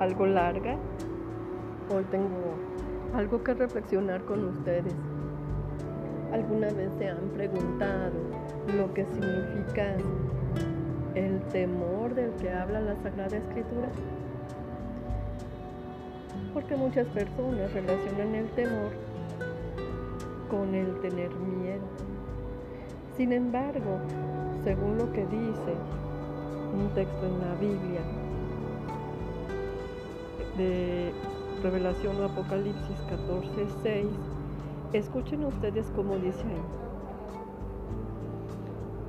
algo larga, hoy tengo algo que reflexionar con ustedes. ¿Alguna vez se han preguntado lo que significa el temor del que habla la Sagrada Escritura? Porque muchas personas relacionan el temor con el tener miedo. Sin embargo, según lo que dice un texto en la Biblia de Revelación o Apocalipsis 14, 6, escuchen ustedes cómo dice ahí.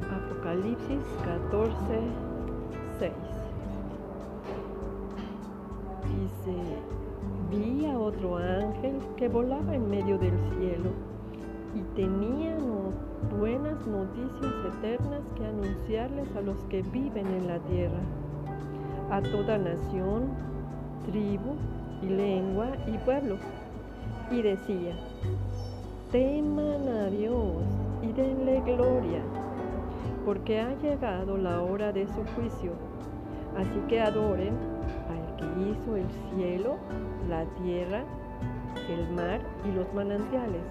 Apocalipsis 14, 6. Dice, vi a otro ángel que volaba en medio del cielo y tenía buenas noticias eternas que anunciarles a los que viven en la tierra, a toda nación, tribu y lengua y pueblo. Y decía, teman a Dios y denle gloria, porque ha llegado la hora de su juicio. Así que adoren al que hizo el cielo, la tierra, el mar y los manantiales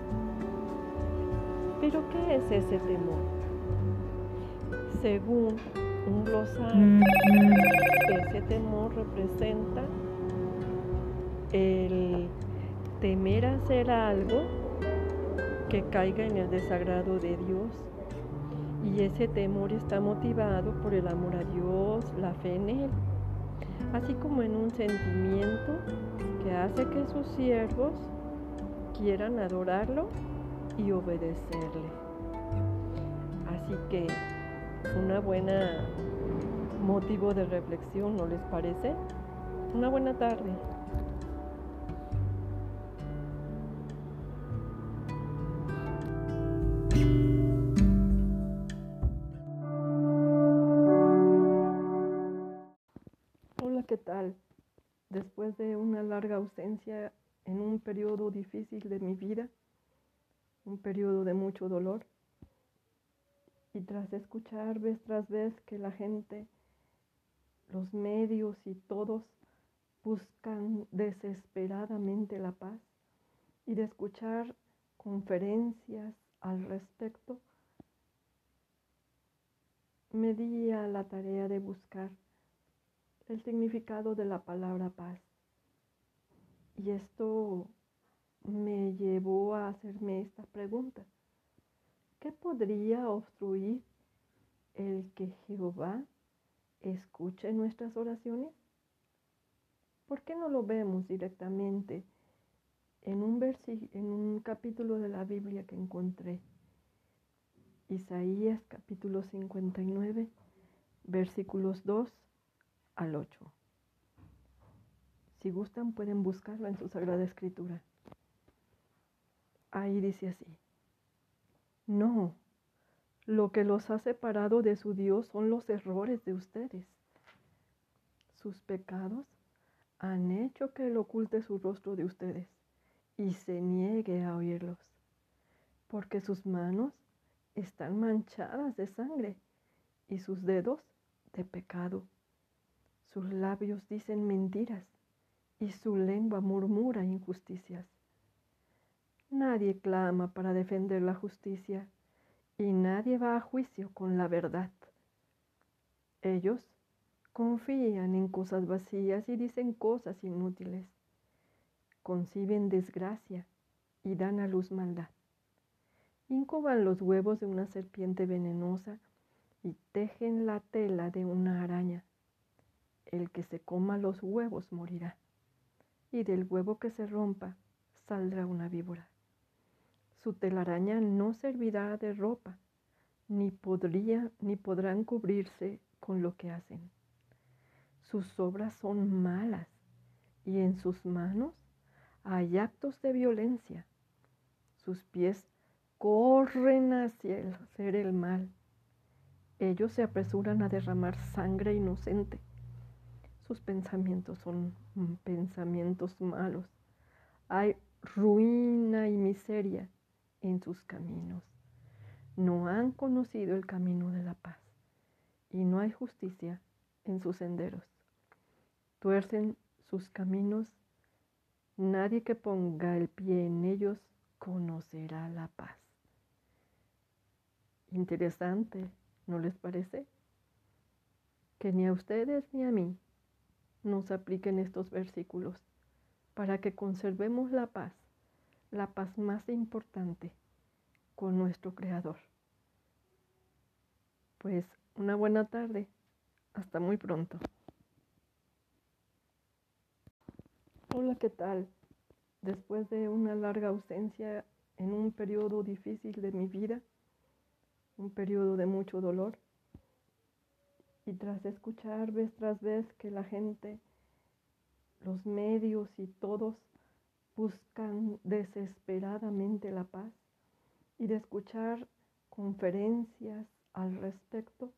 pero ¿qué es ese temor? Según un glosario, ese temor representa el temer hacer algo que caiga en el desagrado de Dios. Y ese temor está motivado por el amor a Dios, la fe en Él, así como en un sentimiento que hace que sus siervos quieran adorarlo y obedecerle. Así que una buena motivo de reflexión, ¿no les parece? Una buena tarde. Después de una larga ausencia en un periodo difícil de mi vida, un periodo de mucho dolor. Y tras escuchar vez tras vez que la gente, los medios y todos buscan desesperadamente la paz y de escuchar conferencias al respecto, me di a la tarea de buscar el significado de la palabra paz. Y esto me llevó a hacerme esta pregunta. ¿Qué podría obstruir el que Jehová escuche nuestras oraciones? ¿Por qué no lo vemos directamente en un, en un capítulo de la Biblia que encontré? Isaías capítulo 59, versículos 2 al 8. Si gustan pueden buscarlo en su Sagrada Escritura. Ahí dice así. No, lo que los ha separado de su Dios son los errores de ustedes. Sus pecados han hecho que Él oculte su rostro de ustedes y se niegue a oírlos, porque sus manos están manchadas de sangre y sus dedos de pecado. Sus labios dicen mentiras y su lengua murmura injusticias. Nadie clama para defender la justicia y nadie va a juicio con la verdad. Ellos confían en cosas vacías y dicen cosas inútiles. Conciben desgracia y dan a luz maldad. Incuban los huevos de una serpiente venenosa y tejen la tela de una araña. El que se coma los huevos morirá, y del huevo que se rompa saldrá una víbora. Su telaraña no servirá de ropa, ni podría ni podrán cubrirse con lo que hacen. Sus obras son malas y en sus manos hay actos de violencia. Sus pies corren hacia el hacer el mal. Ellos se apresuran a derramar sangre inocente. Sus pensamientos son pensamientos malos. Hay ruina y miseria en sus caminos. No han conocido el camino de la paz y no hay justicia en sus senderos. Tuercen sus caminos. Nadie que ponga el pie en ellos conocerá la paz. Interesante, ¿no les parece? Que ni a ustedes ni a mí nos apliquen estos versículos para que conservemos la paz, la paz más importante con nuestro Creador. Pues una buena tarde. Hasta muy pronto. Hola, ¿qué tal? Después de una larga ausencia en un periodo difícil de mi vida, un periodo de mucho dolor, y tras escuchar vez tras vez que la gente, los medios y todos buscan desesperadamente la paz, y de escuchar conferencias al respecto,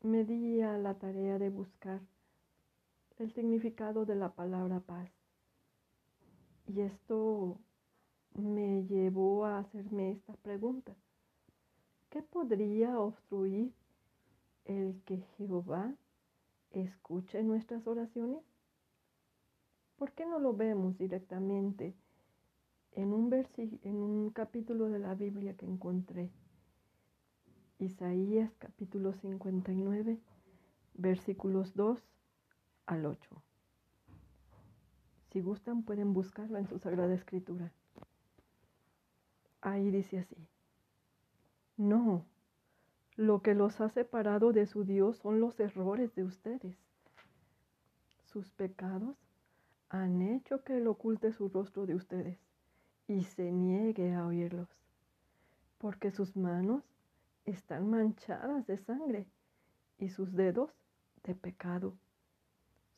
me di a la tarea de buscar el significado de la palabra paz. Y esto me llevó a hacerme esta pregunta. ¿Qué podría obstruir el que Jehová escuche nuestras oraciones? ¿Por qué no lo vemos directamente en un, en un capítulo de la Biblia que encontré? Isaías capítulo 59, versículos 2 al 8. Si gustan pueden buscarlo en su Sagrada Escritura. Ahí dice así. No, lo que los ha separado de su Dios son los errores de ustedes. Sus pecados han hecho que Él oculte su rostro de ustedes y se niegue a oírlos, porque sus manos están manchadas de sangre y sus dedos de pecado.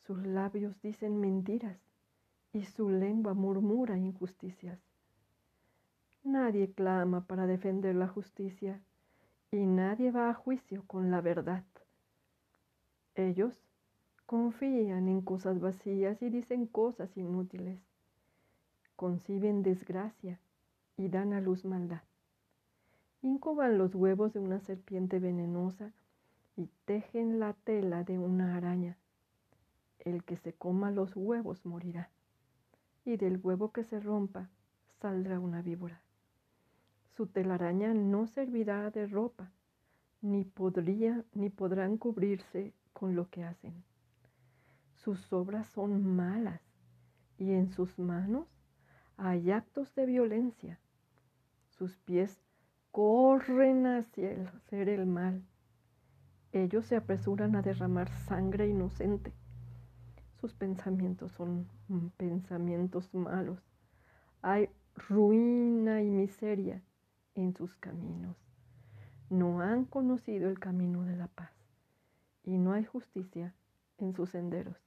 Sus labios dicen mentiras y su lengua murmura injusticias. Nadie clama para defender la justicia y nadie va a juicio con la verdad. Ellos confían en cosas vacías y dicen cosas inútiles. Conciben desgracia y dan a luz maldad incuban los huevos de una serpiente venenosa y tejen la tela de una araña. El que se coma los huevos morirá, y del huevo que se rompa saldrá una víbora. Su telaraña no servirá de ropa, ni podría ni podrán cubrirse con lo que hacen. Sus obras son malas, y en sus manos hay actos de violencia. Sus pies corren hacia el hacer el mal. Ellos se apresuran a derramar sangre inocente. Sus pensamientos son pensamientos malos. Hay ruina y miseria en sus caminos. No han conocido el camino de la paz y no hay justicia en sus senderos.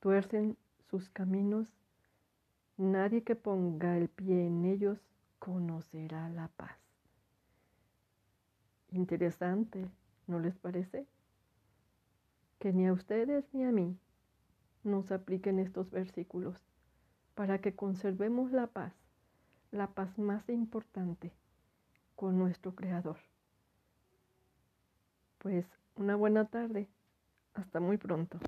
Tuercen sus caminos. Nadie que ponga el pie en ellos conocerá la paz. Interesante, ¿no les parece? Que ni a ustedes ni a mí nos apliquen estos versículos para que conservemos la paz, la paz más importante con nuestro Creador. Pues una buena tarde. Hasta muy pronto.